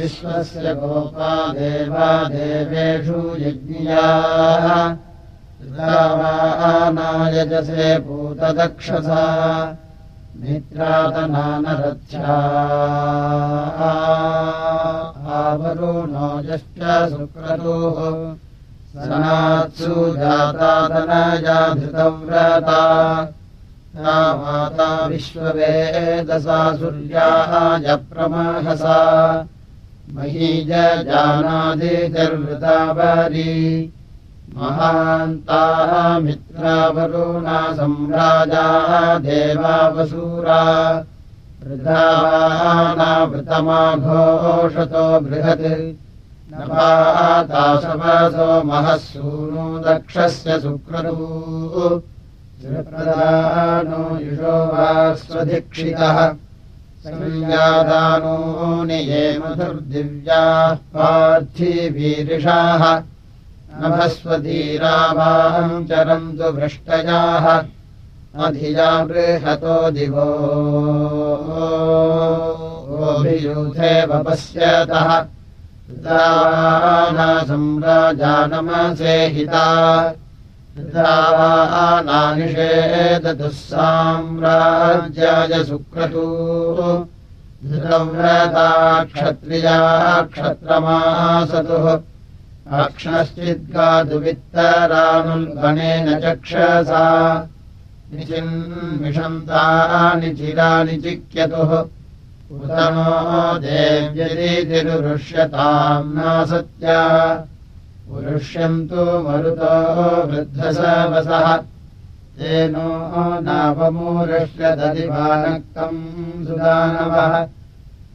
विश्वस्य गोपा देवा देवेषु यज्ञियाः नायजसे भूतदक्षसा मित्रातनानरथ्या आवरुणो यश्च सुक्रतुः सनात्सु जातातनया धृतव्रता माता विश्ववेदसा सूर्याय प्रमहसा महीजानादिर्वृतावरी महान्ताः मित्रावरुणा सम्राजा देवावसूरा। वृथानावृतमाघोषतो बृहत्। नपाताशवसो महः सूनो दक्षस्य सुक्रतुप्रदानो युषो वा स्वधिक्षितः संयादानो निये पार्थिवीरिषाः नभस्वतीरावाहम् चरन्तु भ्रष्टयाः अधिया बृहतो दिवोभियूथे वपश्यतः सम्राजानमसेहिता नानिषेदतुः साम्राज्याय सुक्रतु। धृतव्रता क्षत्रिया क्षत्रमासतुः। अक्ष्णश्चिद्गातुवित्तरानुल्गणेन चक्षसा। निचिन्मिषन्तानि चिरानि चिक्यतुः। उतनो देव्यतिरुष्यताम् नासत्या पुरुष्यन्तु मरुतो वृद्धसवसः। तेनो नावमूरुष्यदधिवानक्तम् सुदानवः।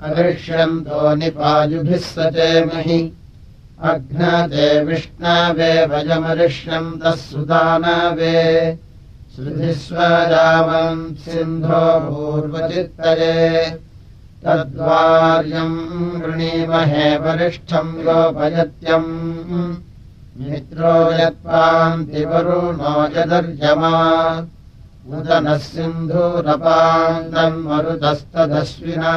अदृश्यन्तो निपायुभिः सचेमहि अघ्नते विष्णवे भजमरिष्यन्तः सुदानवे। श्रुतिस्वरामम् सिन्धो पूर्वचित्तये तद्वार्यम् वृणीमहे वरिष्ठम् गोपयत्यम्। मित्रो यत्पान्तिवरुणो यदर्यमा उदनः सिन्धूरपान्दम् मरुतस्तदश्विना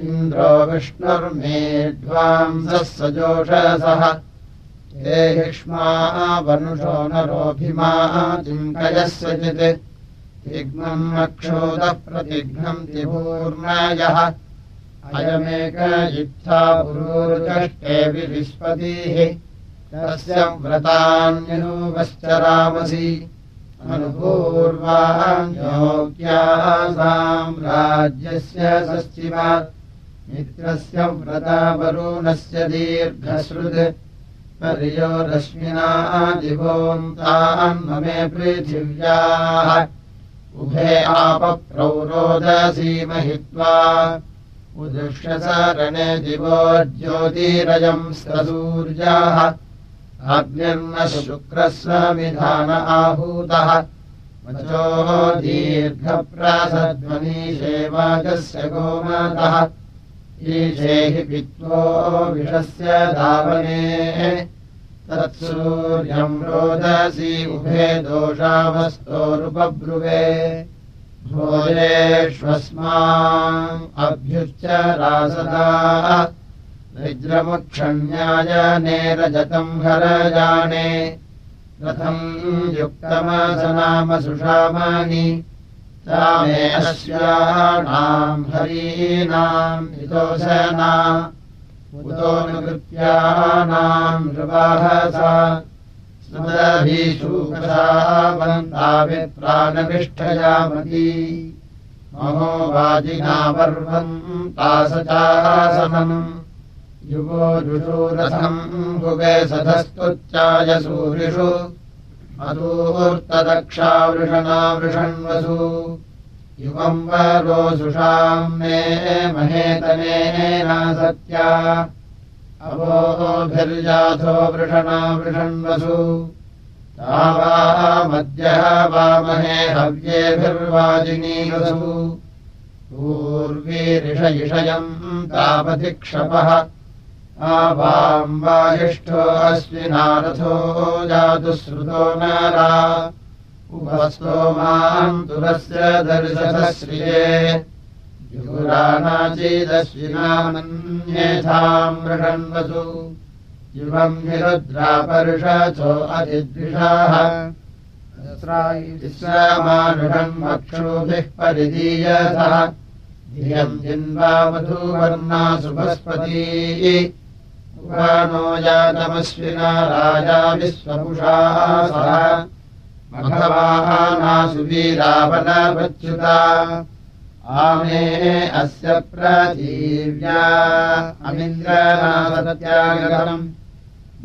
इन्द्रो विष्णुर्मेध्वांसः सजोषसः। हे हिष्मा वनुषो नरोऽभिमा चिङ्कयस्यचित् तिग्नम् अक्षोदः प्रतिघ्नम् त्रिपूर्णायः अयमेक इत्था पुरोचष्टे विष्पतिः तस्य व्रतान्यनुवश्चरामसि अनुपूर्वाञ्योग्यासाम् राज्यस्य षष्टिवा मित्रस्य व्रतावरुणस्य दीर्घश्रुत्। पर्यो रश्मिना दिवोन्तान्ममे पृथिव्याः उभे आपप्रौरोदसीमहित्वा उदुष्यसरणे दिवो ज्योतिरयम् सूर्याः आज्ञर्नः शुक्रस्वमिधान आहूतः वचो दीर्घप्रासध्वनीशेवाजस्य गोमातः। ईशे हि पित्वो विषस्य धावने तत्सूर्यम् रोदसी उभे दोषावस्तोरुपब्रुवे भोजेष्वस्माम् अभ्युच्च रासदा। वज्रमुक्षण्यायने रजतम् हरजाने। रथम् युक्तमसनाम सुषामानि मे अस्याणाम् हरीणाम् हितोसना उतोऽनुकृत्यानाम् नृवाहसा स्मदभिषूकसावन्ताभिप्राणविष्ठयामती महो वाजिनावर्वम् तासचासनम् युवो जुषूरथम् भुवे सधस्तुच्चाय सूरिषु वृषणा वृषण्वसु युवम् वरोसुषाम् मे महेतनेन सत्या अवोभिर्जाथो वृषणा वृषण्वसु। तावामद्यः वामहे हव्येभिर्वाजिनीवसु। पूर्वीरिषयिषयम् तावधिक्षपः आवाम् वाजिष्ठो अस्विनारथो जातु श्रुतो नारा उपस्तोमाम् तुलस्य दर्शनश्रिये। युरानाचीदश्विनामन्येथाम् मृषन्वसु युवम् निरुद्रापरुषो अधिद्विषाः विश्रामानुषम् अक्षोभिः परिदीयथः धियम् जिन्वा मधुवर्णा सुभस्पती। नो जातमश्विना राजा विश्वपुषाः सह नासुवीरावनवच्युता आमे अस्य प्रतीव्या अमिन्द्रनासत्यागतम्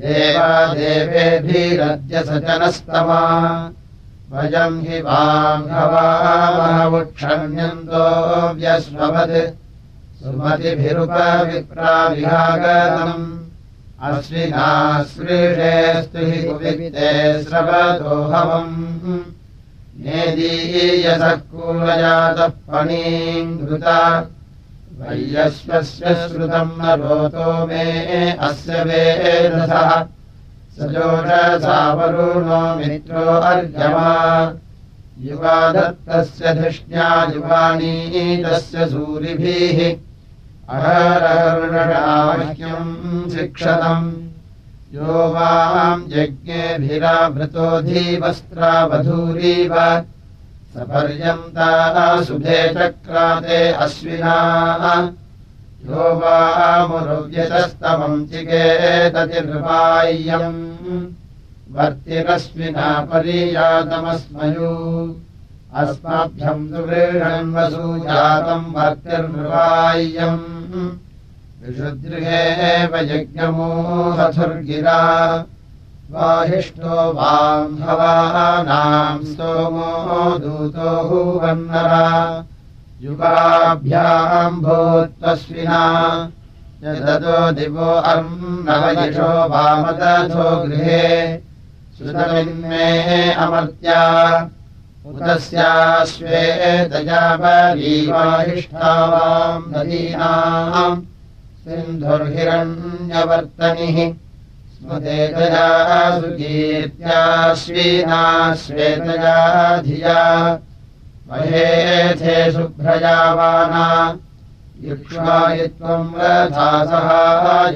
देवा देवेभिरद्य सचनस्तमा वयम् हि वाङ्घवामहवुक्षण्यन्तो व्यस्ववत् सुमतिभिरुपविप्राविहागतम् अश्विनाश्रीषेऽस्तु हि कुविते स्रवदोहवम् नेदीयसः कूलजातः पणीम् घृता वैयश्वस्य श्रुतम् न रोतो मे अस्य वेदसः सजोषसावरुणो मित्रो अर्घ्यमा। युवा दत्तस्य धिष्ण्या युवानी तस्य सूरिभिः अहरहृषाह्यम् शिक्षतम्। यो वाम् यज्ञेभिराभृतोऽधीवस्त्रावधूरीव सपर्यन्ताः सुभे चक्राते अश्विनाः। यो वामुरुव्यतस्तमम् चिकेततिर्वाह्यम् वर्तिरश्विना पर्यातमस्मयू अस्माभ्यम् दुवृषण्वसू जातम् वर्तिर्वाह्यम् विशुदृहेव यज्ञमोहथुर्गिरा। वाहिष्ठो वाह्भवानाम् सोमो दूतो हुवन्नरा युगाभ्याम् भूत्वस्विना। यदतो दिवो अर्णवयिषो वामदथो गृहे। श्रुतमिन्मे अमर्त्या उतस्याश्वेतजापरीवाहिष्ठावाम् नदीनाम् सिन्धुर्हिरण्यवर्तनिः स्मतेतया सुकीर्त्याश्वीना श्वेतया धिया महेथे शुभ्रजावाना युक्ष्मायित्वम् रथासः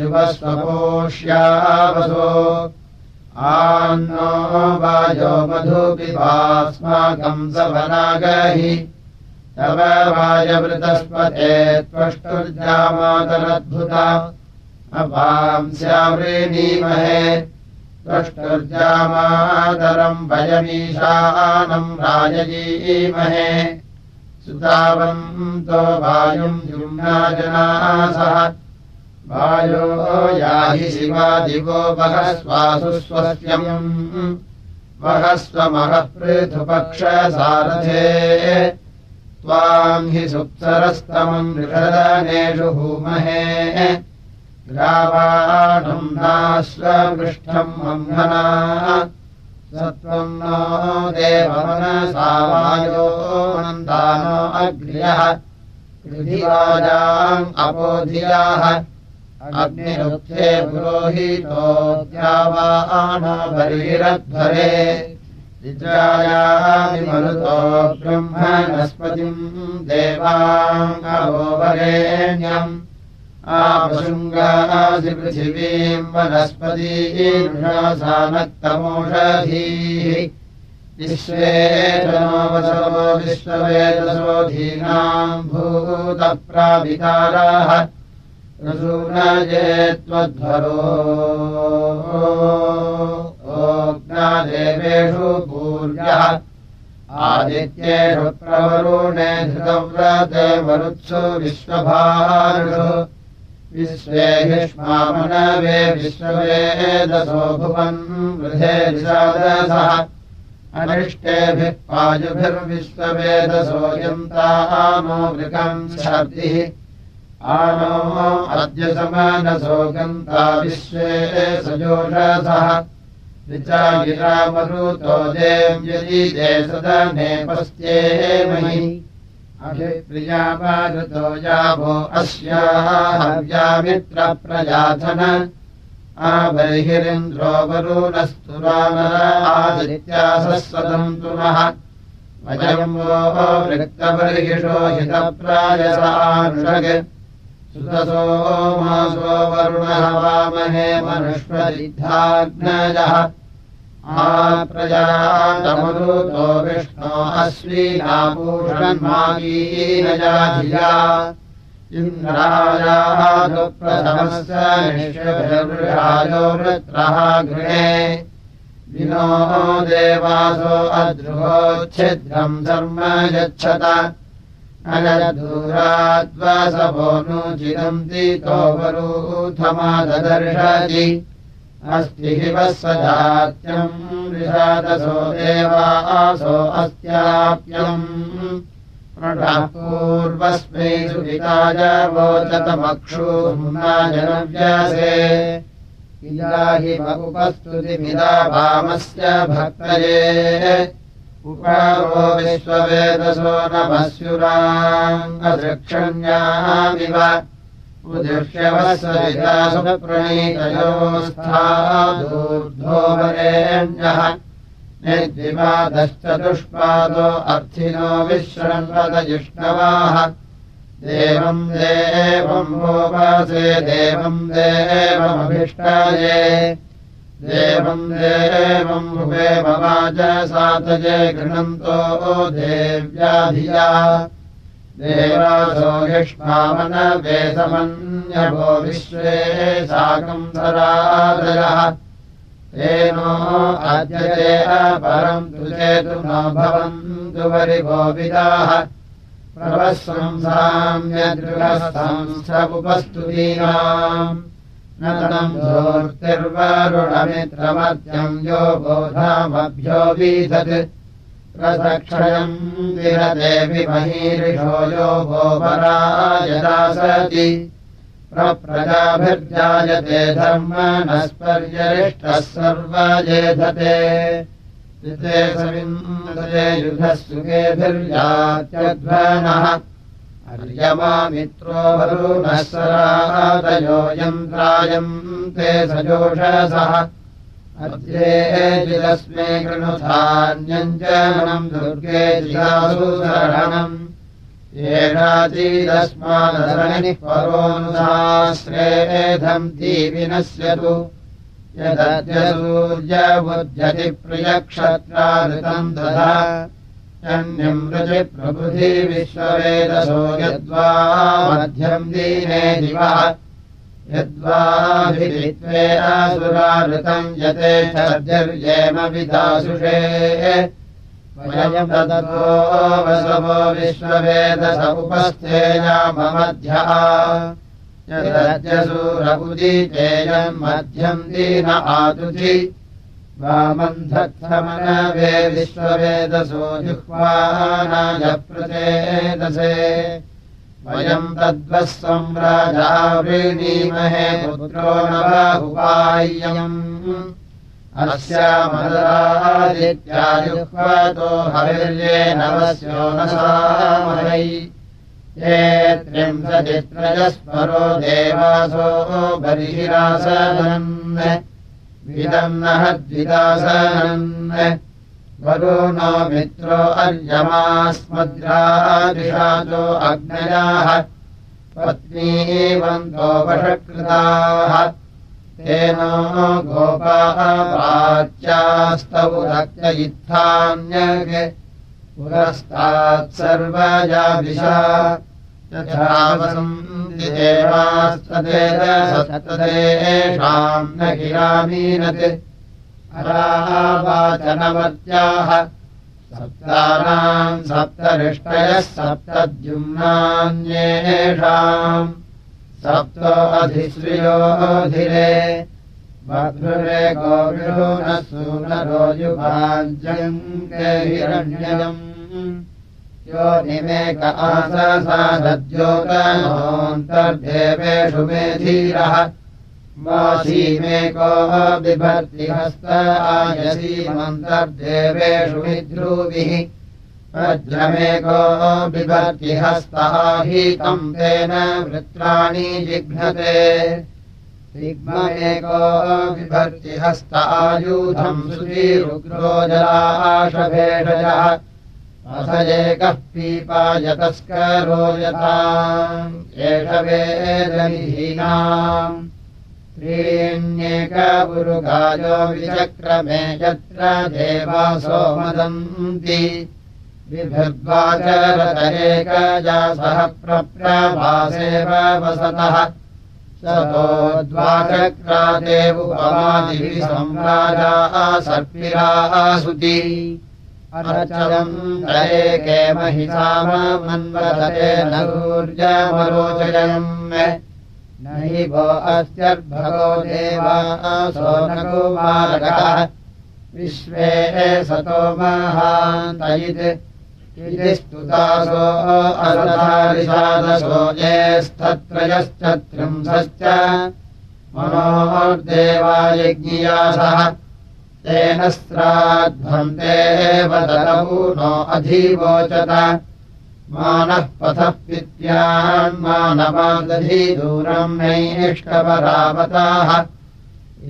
युवस्वपोष्यावसो आन्नो वायो मधुपिवास्माकम् सवनागहि तव वायवृतस्पते त्वष्टुर्जामातरद्भुता अपांस्यावृणीमहे त्वष्टुर्जामातरम् वयमीशानम् राजयीमहे सुतावन्तो वायुम् युम्ना जनासः वायो याहि शिवादिवो वहस्वासु स्वस्यम् वहस्वमहः पृथुपक्षसारथे त्वाम् हि सुप्सरस्तमम् ऋषदनेषु भूमहे। मह्ना सत्त्वम् नो देवमनसावायोऽनन्दानो अग्र्यः। पृथिवाजाम् अपोधियाः अग्निरुक्थे पुरोहितो द्यावाणबर्हिरध्वरे विद्रायामिमरुतो ब्रह्मणस्पतिम् देवाङ्गोवरेण्यम् आपशृङ्गासि पृथिवीम् वनस्पतीसानक्तमोषधीः विश्वेतनोवसवो विश्ववेदसोऽधीनाम् भूतप्राविताराः त्वध्वरो ओग्नादेवेषु पूर्यः आदित्येषु प्रवरुणे धृतव्रते मरुत्सु विश्वभारुषु। विश्वे हिष्मामनवे विश्ववेदसो भुवन् वृधे दिशादसः अनिष्टेभिः पायुभिर्विश्ववेदसो यन्तानो वृकम् शर्दिः आनो अद्य समनसो गन्ता विश्वे सजोषसः विचागिरामरुतो देम् यदि ते सदने पस्त्ये मयि अभिप्रियामारुतो यावो अस्याः हव्यामित्रप्रजाथन आबर्हिरिन्द्रोपरूनस्तु रामरादित्यासस्वतन्तुनः वयम् वो वृत्तबर्हिषो हितप्रायसानुषग् सुतसो मासो वरुणः वामहे मनुष्वदिद्धाग्नजः आप्रजातमरुतो विष्णो इन्द्रायादुप्रथमस्य निष्यभिर्वृषायो वृत्रः गृहे। विनो देवासो अद्रुहोच्छिद्रम् धर्म यच्छत अनदूराद्वसभो नु चिदन्ति तोपरूथमाददर्शति अस्ति हि वस्वजात्यम् विषादसो देवासो अस्त्याप्यम्। पूर्वस्मै सुविताय वोचतमक्षूर्णाजनव्यासे इलाहि उपस्तुतिमिदा भामस्य भक्तये उपवो विश्ववेदसो नमस्युराङ्गदृक्षण्यामिव उदिष्यवस्वरितासुप्रणीतयोस्थादूर्ध्वोमरेण्यः निर्द्विपादश्चतुष्पादो अर्थिनो विश्रण्वतजिष्णवाः देवम् देवम् भोपासे देवम् देवमभिष्टाये देवम् देवम् भुवे मवाच सातजे गृह्णन्तो देव्याधिया। देवासो युष्मामनवेदमन्यभो विश्वे साकम् सरादयः तेनो अद्यते अपरम् तु चेतु न भवन्तु वरिभोविदाः प्रवस्वंसाम्यदृगस्थंस्थमुपस्तुतीनाम् न तम् धूर्तिर्वरुणमित्रमत्यम् यो बोधामभ्यो वीधत् प्रसक्षयम् विरदेवि महीरिषो यो गोपरायदासति प्रजाभिर्जायते धर्म नस्पर्यरिष्टः सर्वजेधते। ऋते सविन्दरे युधः सुखेभिर्यात्यध्वनः अर्यमामित्रो वरुणः सरादयो यन्त्रायम् ते सजोषसः अद्येजिदस्मे कृणुधान्यञ्जनम् दुर्गे जिलासुसरणम् येषाचीदस्मादरणिः परोऽनुसाश्रेधम् दीविनश्यतु यदद्यसूर्यबुध्यति प्रियक्षत्रादृतम् दधा अन्यम् रुचि प्रबुधि विश्ववेदसो यद्वा मध्यम् दीने दिवः यद्वाभित्वे असुराऋतम् यते चर्येम विदासुषे। वयम् तदतो वसवो विश्ववेदस उपस्थेयाममध्यः यदद्यसूरबुदितेयम् मध्यम् दीन आतुचि वामन्धत्थमनवे विश्ववेदसो जुह्वानाय प्रचेदसे। वयम् तद्वः सम्राजा वृणीमहे पुत्रो न बाहुवाय्यम् अस्यामदादित्यायुह्वतो हविर्ये नवस्यो न सामहै। ये त्रिंशतित्रयस्परो देवासो बर्हिरासनन् विदम् नः मित्रो अर्यमास्मद्रादिशाचो अग्नयाः पत्नीवन्तोपषकृताः तेन गोपाः प्राच्यास्तौ रक्तयुत्थान्यगे। पुरस्तात् देवास्तदेशतदेषाम् न गिरामीनत् अरावाचनवत्याः सप्तानाम् सप्तरिष्टयः सप्तद्युम्नान्येषाम्। सप्तो गोविषो न सूनरो युभाञ्जम् हिरण्यम् यो निमेक आससादद्योतनोऽन्तर्देवेषु मेधीरः वासीमेको बिभर्ति हस्त आयसीमन्तर्देवेषु विध्रुविः वज्रमेको बिभर्ति हस्तः हि तम् तेन वृत्राणि जिघ्नते। ऋग्ममेको विभर्ति हस्त आयूधम् सुधीरुग्रो जलाशभेषजः अथ एकः पीपायतस्करो यथा। एष वेदनिहीनाम् त्रीण्येकपुरुगायो विचक्रमे यत्र देवासो बिभर्द्वाचरतरेकजा सह प्रप्रभासेव वसतः। ततो द्वाचक्रादेवुपमादिभिः सम्राजाः सर्पिराः सुति अनचलम् तरेके महिषामन्वदते नूर्जमरोचयम् न वो अस्यर्भगो देवासो विश्वे सतो महान्तयित्। स्तुतासो येस्तत्रयश्च त्रिंशश्च मनोर्देवायज्ञियासः श्राध्वन्ते वदतमु नो अधिवोचत। मानः पथः पित्यान्मानवादधि दूरम् नैष्कपरावताः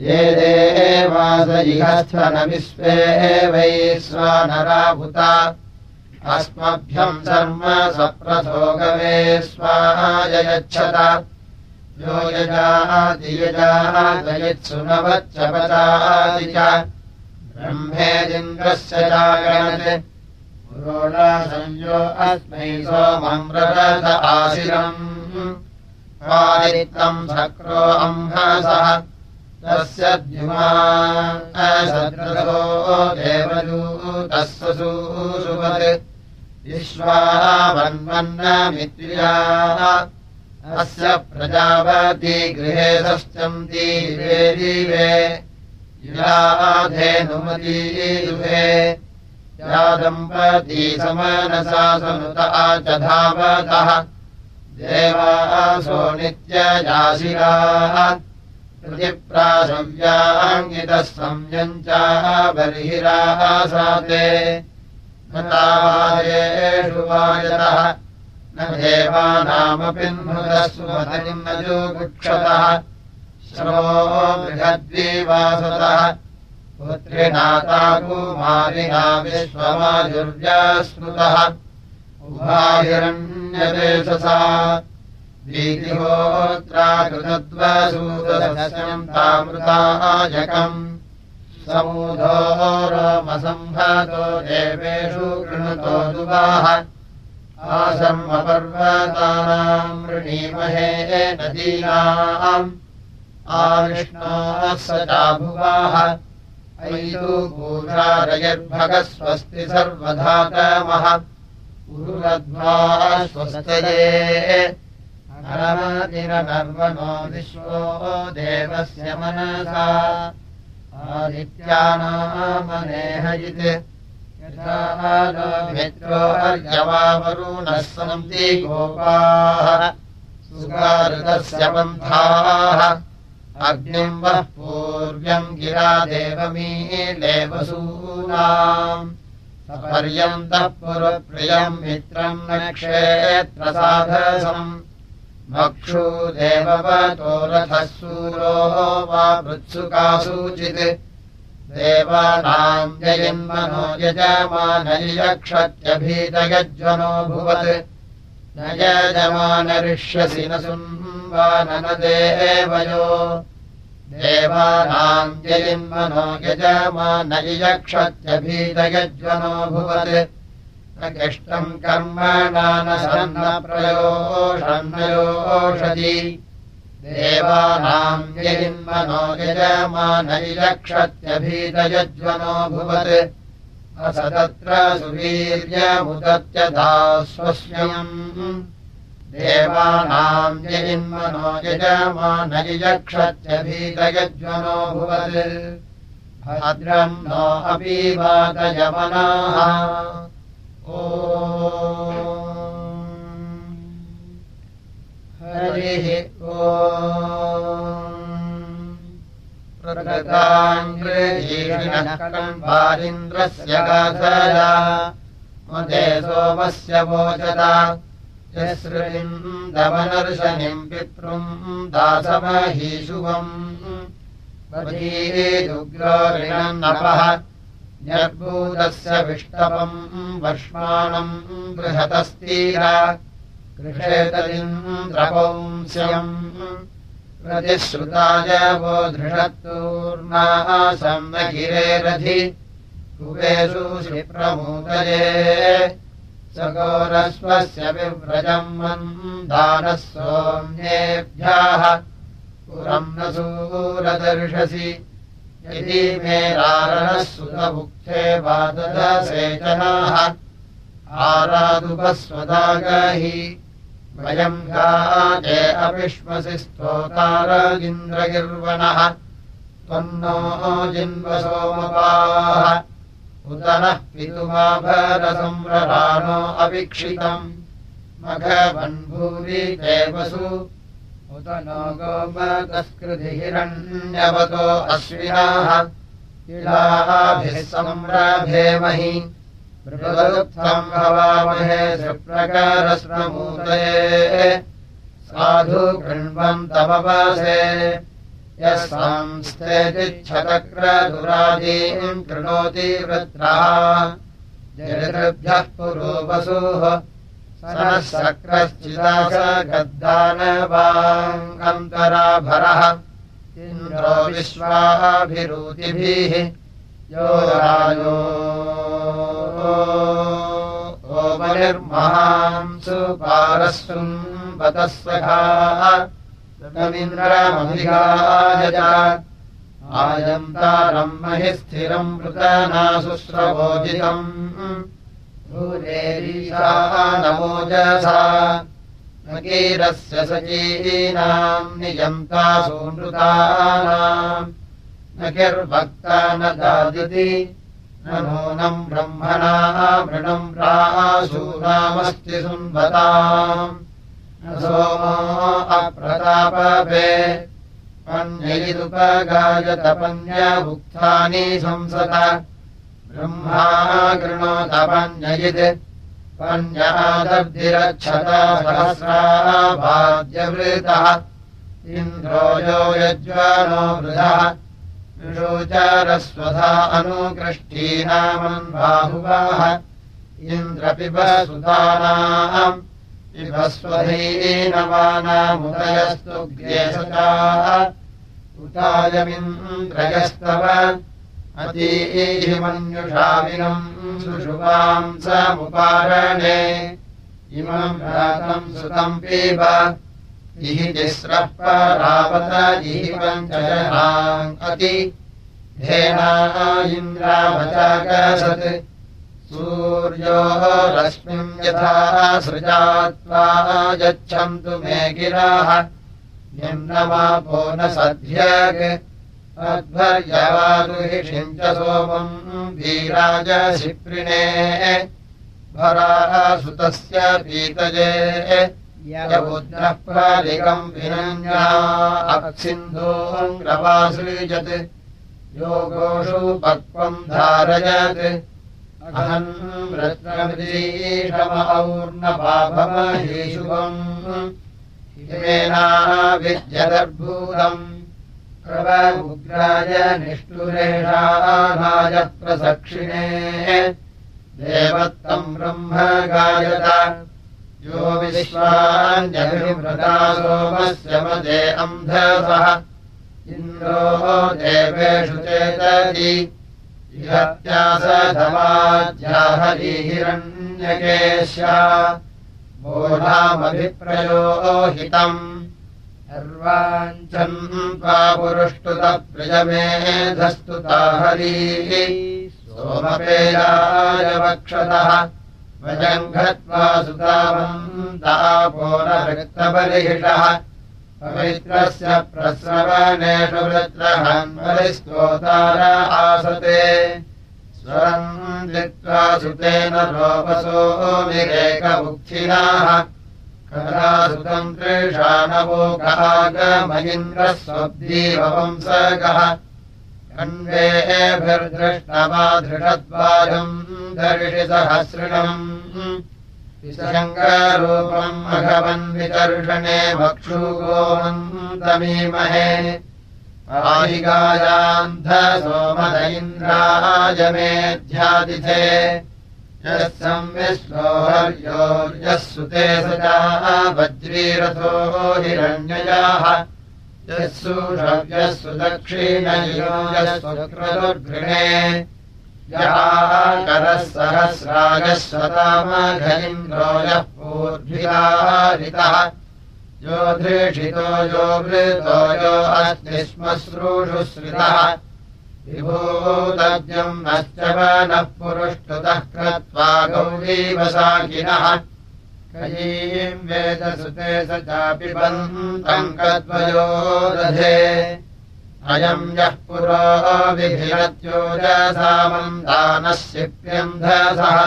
ये देवास इहस्थ न विश्वे वै स्वानराभुता। अस्मभ्यम् शर्म सप्रथो गवे स्वायच्छत यो यजाति यजातयत्सुनवच्च पचाति च ब्रह्मेदिन्द्रस्य जागणत् पुरोणासंयो अस्मै सोमम्ररथ आशिरम्। आदित्तम् शक्रो अम्भसः। तस्य द्युमा असद्रथो देवदूतस्य सुषुवत्। विश्वावन्वन्नमित्र्या अस्य प्रजापति गृहे सश्चन्ति दिवे दिवे याधेनुमती दुहे। या दम्पती समनसा सनुता च धावतः देवासो नित्यजाशिराः प्रतिप्रासव्याङ्गितः संयम् च बर्हिराः साते। तावादेषु वायतः न देवानामपि सुमतिम् न जोगुक्षतः श्रवो बृहद्विवासतः पुत्रिनाता कुमारिणा विश्वमाजुर्व्यास्मृतः उभाहिरण्यदेशसा। कृतद्वसूदस्यम् तामृताजकम् समूधोरमसम्भतो देवेषु कृणुतो दुवाः आसर्मपर्वतानाम् वृणीमहे नदीनाम् आविष्णाः स चाभुवाः अयु पूजारयर्भगः स्वस्ति सर्वधातमः उरुरध्वा स्वस्तये। नरमतिरनर्वणो विश्वो देवस्य मनसा। आदित्यानामनेहयित्। यथा मित्रो अर्यवावरुणः सन्ति गोपाः। सुगारुदस्य पन्थाः अग्निम् वः पूर्व्यम् गिरा देवमीले वसूनाम् पर्यन्तः पुरप्रियम् मित्रम् न क्षेत्रसाधसम् मक्षू देववतो रथः सूरो वा मृत्सुकासूचित्। देवानाम् जयन्मनो यजमानयक्षत्यभीतयज्वनो भुवत्। न यजमानरिष्यसि न देवयो देवानाम् जयन्मनो यजमानयक्षत्यभीतयज्वनो भुवत्। किष्टम् कर्मणा न सन्नप्रयोषन्नयोषधि देवानाम् यजिन्मनो यजमानैलक्षत्यभीतयज्वनो भुवत्। अस तत्र सुवीर्यमुदत्यथा स्वस्यम् देवानाम् यजिन्मनो यजमानैलक्षत्यभीतयज्वनो भुवत्। भद्रम् नो अपि वातयमनाः हरिः ओ प्रगताङ्ग्रीणकम्बारिन्द्रस्य गाधया मदे सोमस्य वोचता यस्रविन्दवनर्शनिम् पितृम् दासमहीशुवम् दुग्रोरिणन्नपः निर्भूतस्य विष्टपम् वर्ष्माणम् बृहतस्तीर कृषेतलिन्द्रपौंस्यम् प्रतिश्रुताय वो धृषत्तूर्णाः सम्मगिरेरधि कुवेषु श्रीप्रमोदये सगोरस्वस्य विव्रजम् मन्दानः सोम्येभ्यः पुरम् न सूरदर्शसि। यदि मे रारणः सुतमुक्थे वाददसेचनाः आरादुपस्वदागहि। वयम् गाजे अविश्वसि स्तोतारगिन्द्रगिर्वणः त्वन्नो जिन्वसोमपाः उत नः पितुमाभरसंव्रराणो अवीक्षितम् मघवन्भूरि देवसु उत नो गोमतस्कृतिहिरण्यवतो अश्विनाः इलाभिः संरभेमहि भवामहे सुप्रकारस्वमूतये साधु कृण्वन्तमवसे यः संस्थेतिच्छतक्रदुरादीम् कृणोति वृत्रः जयदृभ्यः पुरोपसुः सनः सक्रश्चिदास गद्दानवाङ्गन्तराभरः इन्द्रो विश्वाभिरूतिभिः यो रायो ओमनिर्महांसु पारस्वम् रवीन्द्रमभिगायज आयन्तारम् महि स्थिरम् मृतनाशुश्रवोजितम् भूरेरीशा नमोजसा नकीरस्य सचीनाम् नियन्तासूनृतानाम् न किर्भक्ता न दादिति न नूनम् ब्रह्मणा मृणम् राशूनामस्ति सुन्वताम् सोमो अप्रतापे पन्ययिदुपगायतपन्यभुक्तानि संसत ब्रह्मा गृणोतपन्ययित् पन्यादब्धिरच्छता सहस्राभाद्यवृतः इन्द्रो यो यज्वानो वृधः। विषोचारस्वधा अनुकृष्टीनामन् बाहुवाः। इन्द्रपिबसुतानाम् ग्रेशताः उतायमिन्द्रयस्तव अतीहिमन्युषाविनम् सुषुवाम् समुपारणे इमम् रातम् सुतम् पीब। इह तिस्रः परावत इहि पञ्चजनाम् अति। धेना इन्द्रावचाकसत् सूर्योः रश्मिम् यथा सृजात्वा यच्छन्तु मे गिराः। निम्नमापो न अध्वर्यवादुहिषिम् च सोमम् वीराज शिप्रिणे। भराः सुतस्य पीतजे। यमुद्रः प्रालिकम् विनन्या अक्सिन्धोङ्ग्रवासृजत् योगोषु पक्वम् धारयत् अहम् रत्नमौर्णपाभमहीशुभम् हिमेना विद्यदर्भूतम् प्रवमुग्राय निष्ठुरेषानाय प्रसक्षिणे। देवत्तम् ब्रह्म गायत। यो विश्वान्यभिवृता सोमस्य मदे अन्धसः। इन्द्रो देवेषु चेतति इहत्यासधमाज्याहरिहिरण्यकेश्या बोधामभिप्रयोहितम् सर्वाञ्चम् त्वा पुरुष्टुतप्रियमेधस्तुता हरीः सोमपेयाय वक्षतः। वयम् गत्वा सुतावन्तापो न रक्तबलिहिषः पवित्रस्य प्रस्रवणेषु वृत्रहन्वलिस्तोतार आसते। स्वरम् दित्वा सुतेन रोपसो विरेकमुखिनाः कलासुतम् त्रिषाणवोकागमयिन्द्रः स्वब्दीवंसगः कण्वेभिर्दृष्टवा धृषद्वाजम् दर्शि सहस्रिणम् शङ्करूपम् भगवन्विकर्षणे भक्षु गोमन्तमीमहे आहिगायान्ध सोमद इन्द्राजमेध्यादिथे यः सुते सदा वज्रीरथो हिरण्ययाः यः सुषव्यः सुदक्षिणयो यः सुकृतुर्घृणे करः स्वतामघलिन्द्रो यः पूर्भिरारितः यो धृषितो यो वृतो यो अस्ति स्म श्रूषुश्रितः विभूतव्यम् नश्च वनः पुरुष्टुतः कृत्वा गौरीवसाकिनः कयीम् वेदसुते स चापि बन्तम् कद्वयो दधे अयम् यः पुरो विभिरत्योजसामन्दानः शिप्यन्धसः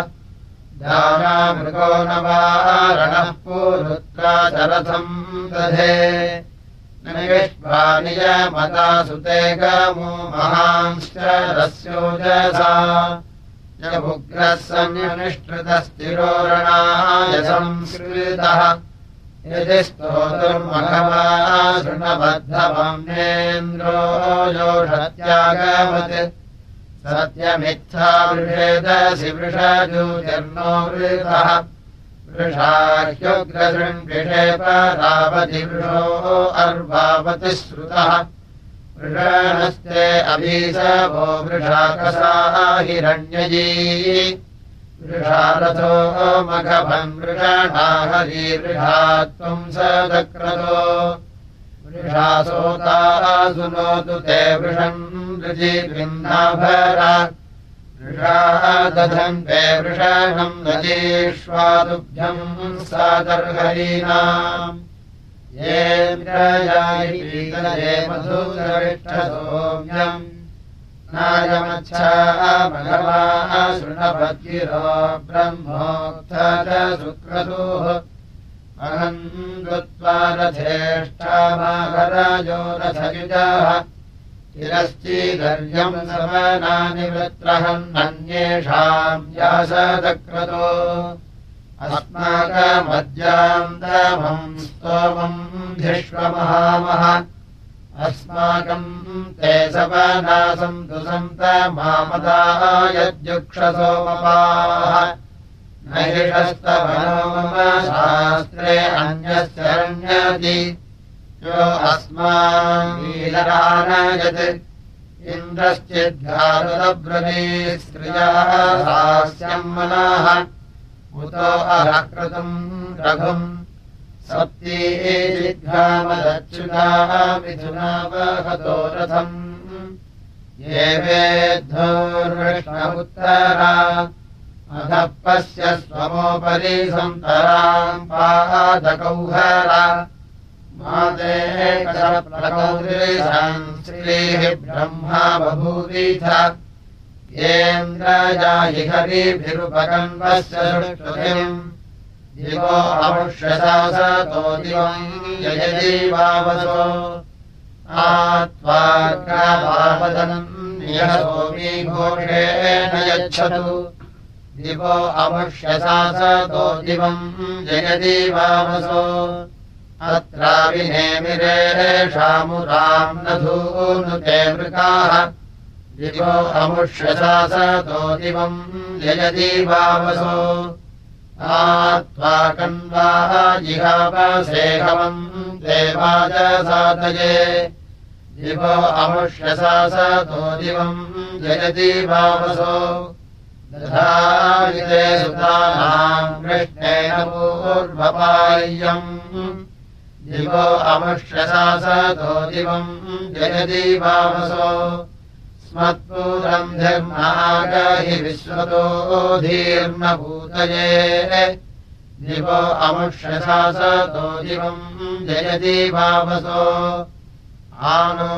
दानामृगो न वारणः पूरुत्राचरथम् दधे। निष्पानियमता सुते गमो महांश्च रस्योजसा यमुग्रः सन्निष्कृतस्थिरोरणाय संस्कृतः यदि स्तोतुर्मघवा शृणबद्धवम्नेन्द्रो योषत्यागमत्। सत्यमित्था वृषेदसि वृषजूतिर्नो वृतः। वृषाह्युग्रशृङ्षेपरावति वृषो अर्वावति श्रुतः वृषणस्ते अभीसवो वृषाकसा हिरण्यजी वृषारथो मघभन् वृषणा त्वम् सदक्रतो। वृषासोता सुनोतु ते वृषम् ऋजिवृन्दाभरा वृषाः दधन् ते वृषणम् नजीष्वादुभ्यम् सादर्हरीणाम् ये मधुरविष्ठसोम्यम् नायमच्छा भगवा शृणभद्गिरो ब्रह्मोक्थ सुक्रतुः अहम् कृत्वा रथेष्ठामाघराजो रथयुजः तिरश्चिदर्यम् समनानि वृत्रहन्नन्येषाम् व्यासदक्रतो। अस्माकमद्याम् दमम् स्तोमम् धिष्वमहामः अस्माकम् ते सवनासम् तु सन्त मामदायद्युक्षसोमपाः नैषस्तवनो मम शास्त्रे अन्यश्चरण्यति। यो अस्मान्नयत् इन्द्रश्चिद्घातब्रवी स्त्रियाः हास्यम् मनाः। उतो अहकृतम् रघुम् मिथुनावहतो रथम्। अधः पश्य स्वमोपरि सन्तराम् पादकौहरा। माते श्रीः ब्रह्मा बभूवीथ येन्द्रजाहि हरिभिरुपकन्वस्य सुष्ठुतिम् दिवो अमुष्यशासतो दिवम् यजदीवावसो आत्वाग्रावावदनम् नियसोमी घोषेण यच्छतु। दिवो अमुष्यशासतो दिवम् जयदीवावसो अत्राविनेमिरेषामुराम् न धूनुते मृगाः दिवो अमुष्यशासतो दिवम् जयदीवावसो आत्वाकन्वाः जिहावसेहवम् देवाजसातये दिवो अमुष्यशासतो दिवम् जयदीवावसो दधाविते सुतानाम् कृष्णेन पूर्वपाय्यम् दिवो अमुष्यशासतो दिवम् जयदीवावसो स्मत्पूरम् धर्मागहि विश्वतो धीर्मभूतये दिवो अमुष्यशासतो दिवम् जयदीवावसो आनो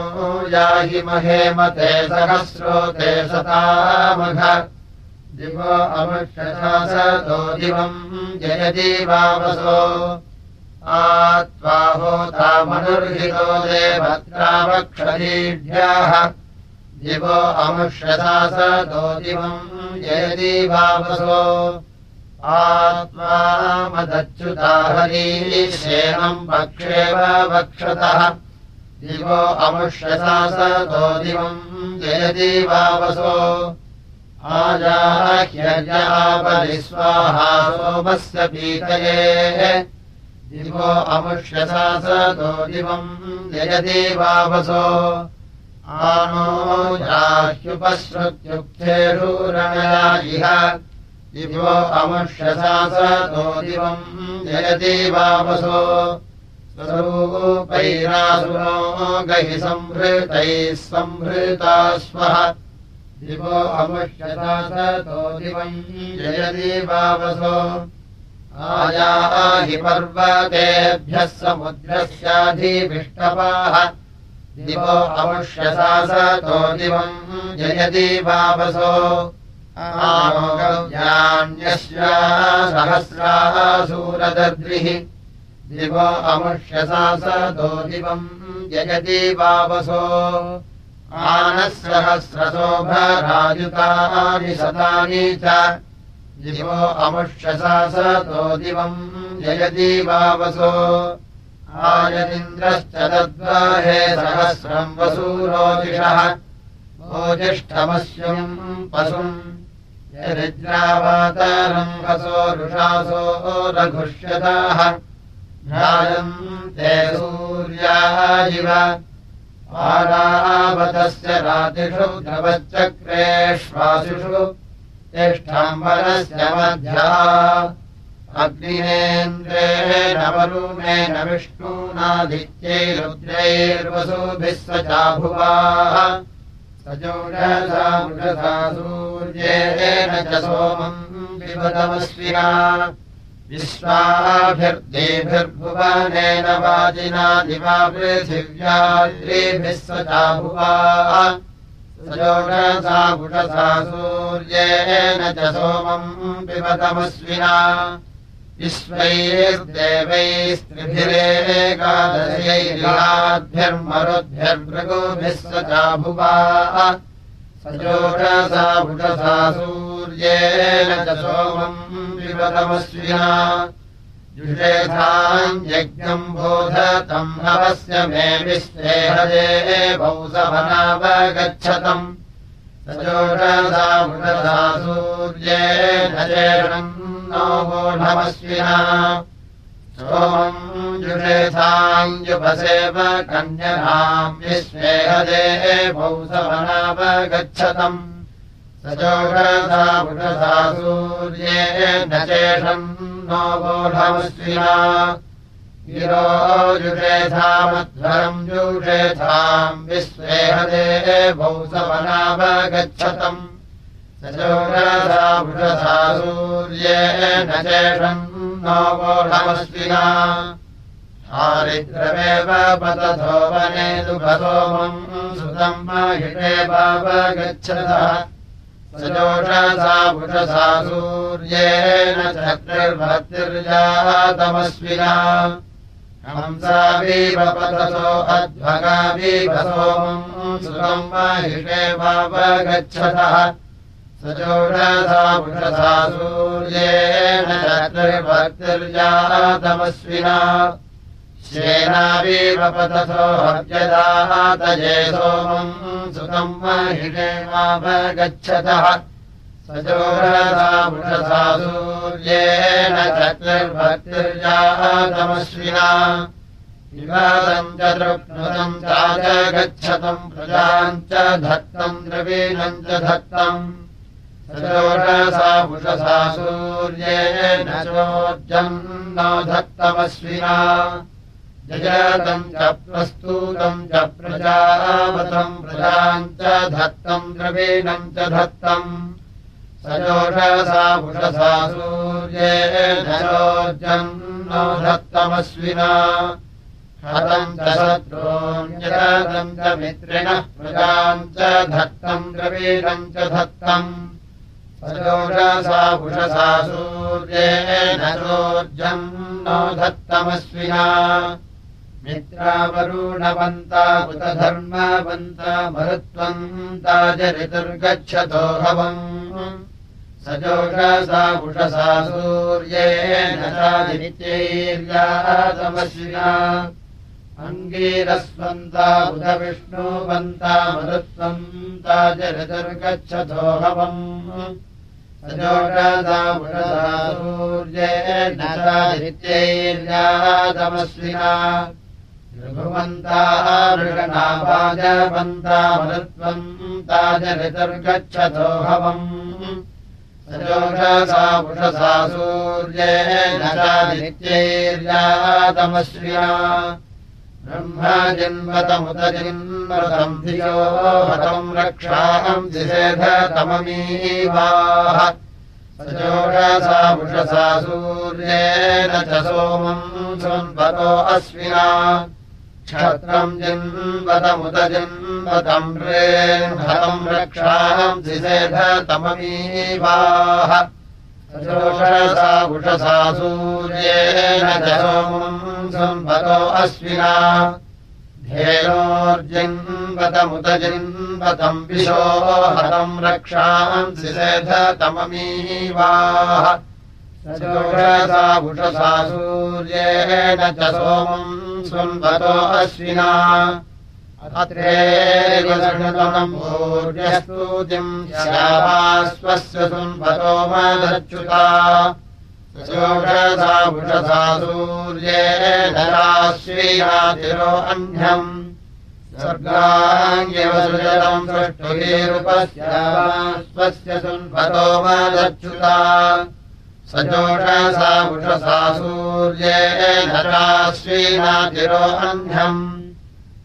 याहि महेमते सहस्रोते सतामघ। दिवो अमुष्यशासतो दिवम् जयदीवावसो आत्वाहोतामनुर्हितो देवत्रावक्षरीढ्याः दिवो अमुष्यशासतो दिवम् जयदीवावसो आत्मा मदच्युता हरीशेनम् पक्षेव वक्षतः। दिवो अमुष्यसा सतो दिवम् जयति वावसो। आजाह्यर्यापरिस्वाहा सोमस्य पीतये। दिवो अमुष्यसा सतो दिवम् जयति वावसो आनो जाह्युपश्रुत्युक्तेषूरणया इह दिवो अमुष्यसा सतो दिवम् जयति वावसो स्वरूपैरासुनो गहि संहृतैः संहृता स्वः। दिवो अमुष्यता सतो दिवम् जयति वावसो आयाहि पर्वतेभ्यः समुद्रस्याधिविष्टपाः दिवो अमुष्यसा सतो दिवम् जयति वावसो आमोगव्यान्यस्या सहस्रासूरदद्रिः दिवो अमुष्यसा सतो दिवम् जयति वावसो आनः सहस्रशोभरायुतानि शतानि च। दिवो अमुष्यसा सतो दिवम् जयति वावसो आयदिन्द्रश्च तद्वाहे सहस्रम् वसूरोजिषः। ओजिष्ठमस्यम् पशुम्। यरिद्रावातरम् वसो रुषासो रघुष्यताः। भ्राजम् ते सूर्याजिव। आरावतस्य रातिषु द्रवच्चक्रेष्वासिषु तिष्ठाम्बरस्य मध्या अग्निहेन्द्रेण वरुणेन विष्णूनादित्यैरुद्रैर्वसुभिः स चाभुवाः। सजोषसा सूर्येण च सोमम् विवदमस्विना विश्वाभिर्देभिर्भुवनेन वाजिना दिवा पृथिव्याद्रिभिः स चाभुवाः। सजोषसा पुषसा सूर्येण च सोमम् पिबतमस्विना विश्वैस्त्रिभिरेकादशैर्याद्भिर्मरुद्भिर्भृगुभिः स चाभुवाः सजोषसा पुषसा सूर्येण च सोमम् पिबतमस्विना जुषेधाम् यज्ञम् बोधतम् नवस्य मे विश्वेहजे भौसवनावगच्छतम् सजोषसा पुषसा सूर्येण चेषणम् नो वोढमस्विना सोमम् जुषेधाञ्जुपसेव कन्यनाम् विश्वेहदे भौसवनावगच्छतम् सजोषसा पुषसा सूर्येण चेषम्। नो वोढमस्विना गिरो जुषेधामध्वरम् जुषेधाम् विश्वेहदे सजोषसा पुषसा सूर्येण चेषम् नो वोढमस्विना हारिद्रमेव पतथो वने दुभसोमम् सुतम् महिषेवावगच्छतः सजोषसा पुषसा सूर्येण चक्रिर्भक्तिर्जातमस्विना हंसावीव पतथो अध्वगावीव सोमम् सुतम् महिषेवावगच्छतः सजोषसा पुषसा सूर्येण चक्रिर्भक्तिर्जातमस्विना श्येनावीव पतथो हव्यदातये सोमम् सुतम् महिषेवावगच्छतः सजोषसा पुषसा सूर्येण चक्रिर्भक्तिर्जातमस्विना विवादम् च तृप्नुतम् चाजगच्छतम् प्रजाम् च धत्तम् द्रवीणम् च धत्तम् सजोषसा पुषसा सूर्येण चोर्जम् न धत्तमस्विना जयतम् च प्रस्तूतम् च प्रजावतम् प्रजाम् च धत्तम् द्रवीणम् च धत्तम्। सजोषसा पुषसा सूर्येण चोर्जम् न धत्तमस्विना हतम् च शत्रून्यतम् च मित्रिणः प्रजाम् च धत्तम् द्रवीणम् च धत्तम् सजोषसा पुषसा सूर्येण चोर्जम् नो धत्तमस्विना मित्रावरुणवन्ता कृतधर्मवन्ता मरुत्वम् ताजरितुर्गच्छतो हवम्। सजोषसा उषसा सूर्येण चादित्यैर्यातमश्विना अङ्गीरस्वन्ता उद विष्णुवन्ता मरुत्वम् ताजरतुर्गच्छतो हवम् सजोषसा उषसा सूर्येण चादित्यैर्यातमश्विना भृगुवन्ताः मृगणावाजवन्ता मरुत्वम् ताजरितुर्गच्छतो हवम् सजोषसा उषसा सूर्येण नित्यैर्यातमश्रिया ब्रह्मा जिन्वतमुत जिन्मृतम् धियो हतम् रक्षाहम् दिशेधतममीवाः सजोषसा उषसा सूर्येण च सोमम् संवतो अश्विना। क्षत्रम् जिन्वतमुत जिन्वतम् रेन्हतम् रक्षाम् दिशेधतममीवाः सजोषसा उषसा सूर्येण च सोमम् अश्विना धेनोर्जिन्वतमुत जिन्वतम् विशो हतम् रक्षाम् सिधतममीवाः। सजोषसा उषसा सूर्येण च सोमम् संवतो अश्विना अत्रेतमम् भूर्यस्तूतिम् श्यावास्वस्य संवतो मदच्युता। सजोषसा उषसा सूर्येण राश्रीयातिरो अह्नम् स्वर्गाङ्ग्यवसृजतम् सृष्टुवीरूपस्यावास्वस्य संवतो मदच्युता। सजोषसा उषसा सूर्येण राश्रीनातिरो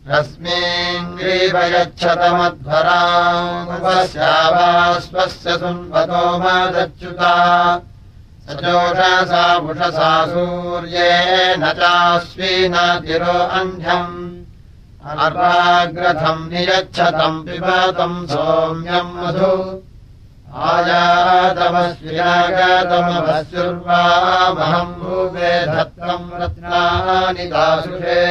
अह्नम् रश्मीङ्ग्रीवयच्छतमध्वरामुपस्यावास्वस्य सुन्वतो मदच्युता। सजोषसा उषसा सूर्येण चाश्वीनातिरो अह्नम् अर्वाग्रथम् नियच्छतम् पिबतम् सौम्यम् मधु। आयातमस्यागतमभस्युर्वामहम् भूवे धत्तम् रत्नानि दासुषे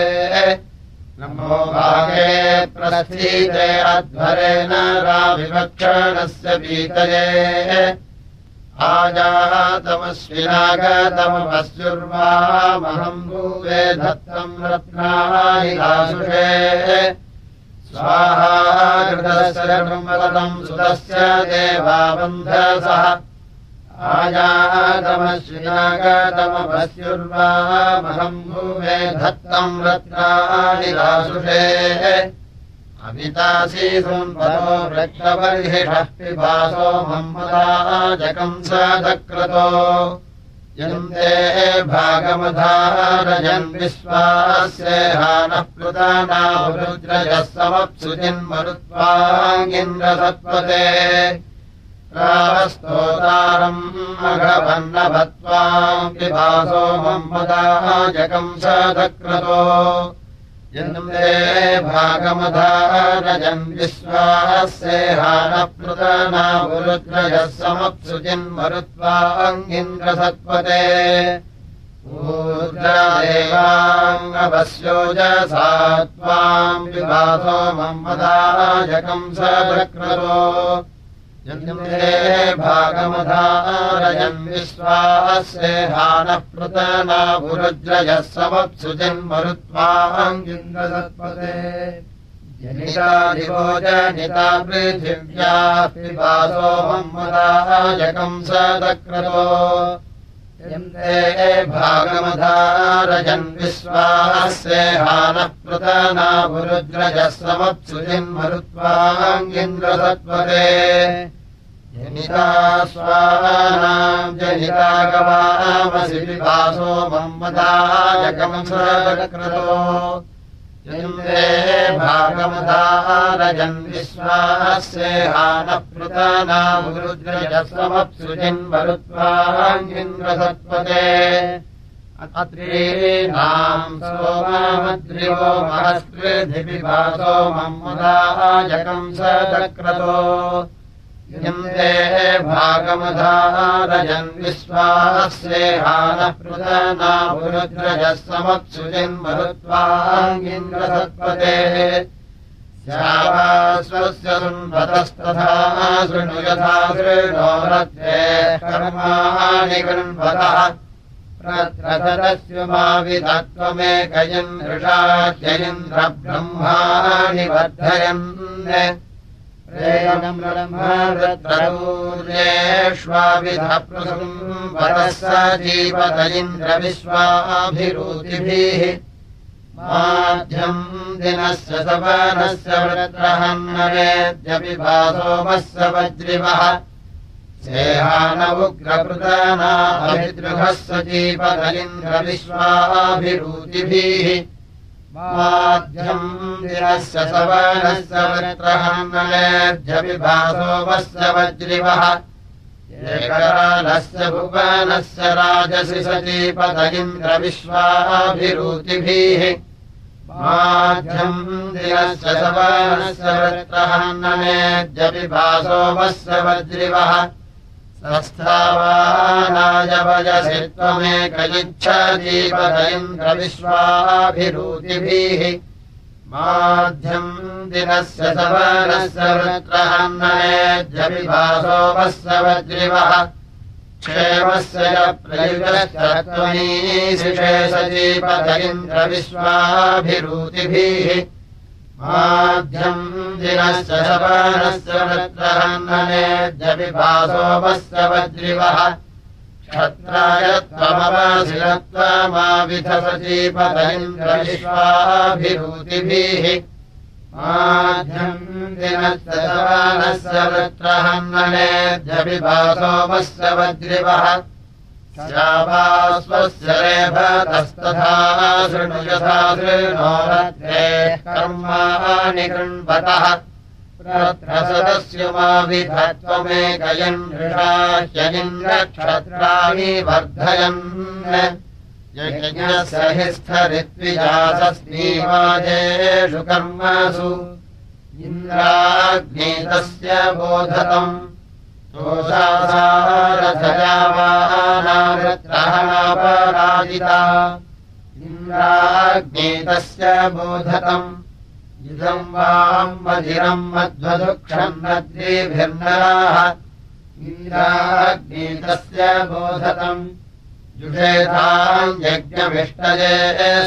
नमो भागे प्रसीते अध्वरेण राविवक्षणस्य पीतये। आजातमस्विनागतमभस्युर्वामहम् भूवे धत्तम् रत्नानि दासुषे स्वाहा कृतस्य ब्रह्मपदम् सुतस्य देवाबन्धसः आयातमश्विनागतमभस्युर्वामहम् भूमे धत्तम् रत्नानि दासुषे अमितासीसुन्वतो वृक्षबर्हिषः पिबासो मम्मदाजकम् सदक्रतो यन्ते भागमधारजन् विश्वास्य हानः प्लुतानावरुद्रजः समप्सु जिन्मरुत्वाङ्गिन्द्रसत्त्वते रावस्तोतारम् अघवन्नभत्वाम् विभासो मम्मदाजकम् सदक्रतो। यन्ते भागमधारजन् विश्वासेहानप्लुतनावरुद्रजः समप्सु जिन्मरुत्वाङ्गिन्द्रसत्त्वते ऊर्जादेवाङ्गवस्योजसा त्वाम् विभासो मम्मदाजकम् सदक्रतो यन्ते भागमधारयन् विश्वासेहानः पृतनाभुरुद्रजः समप्सु जन्मरुत्वाङ्गिन्द्रसत्पदे जनितादिवो जनिता पृथिव्याः पिबासो मम्मदाजकम् सदक्रतो। यन्ते भागमधारयन् विश्वासेहानः पृतनाभुरुद्रजः समप्सु जन्मरुत्वाङ्गिन्द्रसत्पदे जनिता स्वानाम् जनिता गवामसि विभासो मम्मदाजकम् सदक्रतो यन्ते भागमधारयन् विश्वासेहानः पृतनावरुद्रजः समप्सु जिन्मरुत्वाङ्गिन्द्रसत्पदे अत्रीणाम् सोमामद्रिवो महस्कृधिपिभासो मम्मदाजकम् सदक्रतो यन्ते भागमधारयन् विश्वासेहानः पृतनावरुद्रजः समप्सु जिन्मरुत्वाङ्गिन्द्रसत्पते स्वस्य सुन्वतस्तथा शृणु यथा शृणो रथे कर्माणि कृन्वतः प्रत्रतस्य मा विधत्वमेकयन् ऋषात्ययिन्द्रब्रह्माणि वर्धयन् ेष्वाविधप्रसुम् वरः जीवत इन्द्रविश्वाभिरुचिभिः माध्यम् दिनस्य सवनस्य व्रत्रहन्नवेद्यपि भासोमस्य वज्रिवः सेहान उग्रकृतानाभिदृहस्य जीवत इन्द्रविश्वाभिरुचिभिः माध्यम् दिनस्य सवनस्य वृत्रहन्नलेभ्यभिभासोमस्य वज्रिवः। एकरालस्य भुवनस्य राजसि सजीपद इन्द्रविश्वाभिरुचिभिः। माध्यम् दिनस्य सवनस्य वृत्रहन्नलेभ्यभिभासोमस्य वज्रिवः स्थावानायवजसि त्वमेकयिच्छीपद इन्द्रविश्वाभिरुचिभिः माध्यम् दिनस्य सवनस्य वृत्रहन्नयेद्यभिभासोमस्य वज्रिवः क्षेमस्य प्रयुजस्य त्वमीशिषे सजीपद इन्द्रविश्वाभिरुचिभिः माध्यम् दिनस्य शपानस्य वृत्रहन्ननेद्यपिभासोमस्य वज्रिवः। क्षत्राय त्वमवासिरत्वमाविधसजीपद इन्द्रविश्वाभिभूतिभिः माध्यम् दिनस्य शपानस्य वृत्रहन्ननेद्यपिभासोमस्य वज्रिवः स्वस्य रेभतस्तथा शृणु यथा शृणो रत्रे कर्माणि कृण्वतः प्रसदस्युमाविधत्वमेकयन् ऋषाह्यनिन्द्रक्षत्राणि वर्धयन्। यज्ञस्य हि स्थरित्विजासस्तीवाजेषु कर्मसु। इन्द्राग्नीतस्य बोधतम् दोषासारथयावानावृत्रहणापराजिता इन्द्राग्नेतस्य बोधतम् इदम् वाम् मधिरम् मध्वदुक्षम् नद्रीभिर्नराः। इन्द्राग्नेतस्य बोधतम् जुषेधाम् यज्ञमिष्टये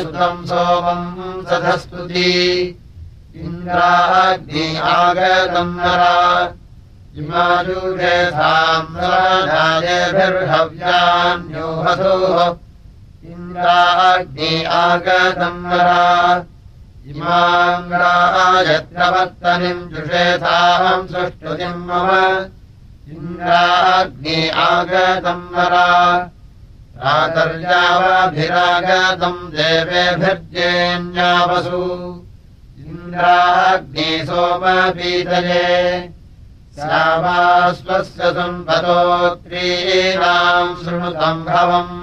सुतम् सोमम् सधस्तुति। इन्द्राग्नि आगतम् नरा इमायुषेधाम्राजायभिर्हव्यान्योहसोः इन्द्राग्नि आगतम् वरा जुषेधाम् सुष्ठुतिम् मम। इन्द्राग्नि आगतम् वरा प्रातर्यावाभिरागतम् देवेभिर्जेन्यावसु। इन्द्राग्नि सोमपीतये श्यामाश्वस्य सम्पतोत्रीणाम् शृणुतम् भवम्।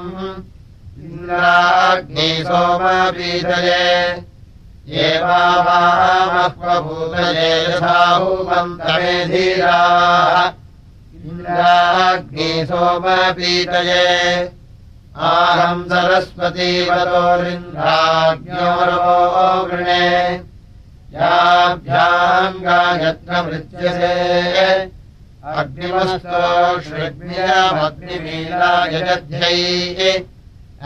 इन्द्राग्नि सोमपीतये एवामह्वभूतये यथाहुमन्तमे धीराः। इन्द्राग्नि सोमपीतये आहम् सरस्वतीवतोरिन्द्राज्ञोरो वृणे याभ्याम् गायत्र मृत्यसे अग्निमस्तोष्विग्नियामग्निमीलायजध्यै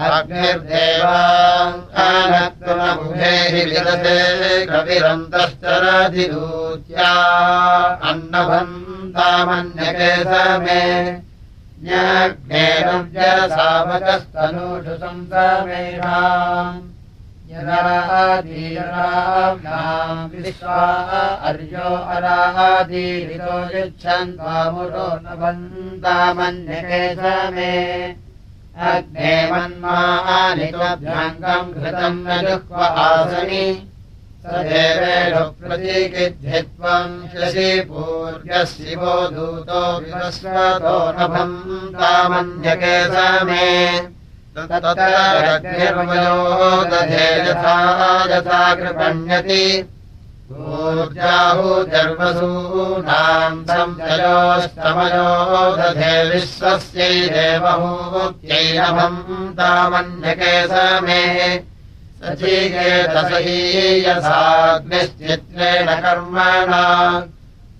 अग्निर्देवाङ्कानत्वमबुभेः विदसे कविरन्तश्चरधिदूत्या। अन्नभन्तामन्यके समे ज्ञाग्नेरव्यसावकस्तनूषु संसमेषाम् यदादीराभ्याम् विश्वा अर्यो अरादीरितो यच्छन्त्वामुरो न बन्दामन्यके समे अग्ने मन्मानि त्वभ्यङ्गम् घृतम् न जुह्व आसनि। स देवेषु प्रतीकिद्धित्वम् शशि पूर्यः शिवो दूतो विवस्वतो न बन्दामन्यके समे ततरग्निर्वयो दधे यथा यथा कृपण्यति ऊर्जाहुजर्वसूनाम् संशयोस्तमयो दधे विश्वस्यै देवहूत्यै नभम् तामन्यके समे सचीकेतसहीयसाग्निश्चित्रेण कर्मणा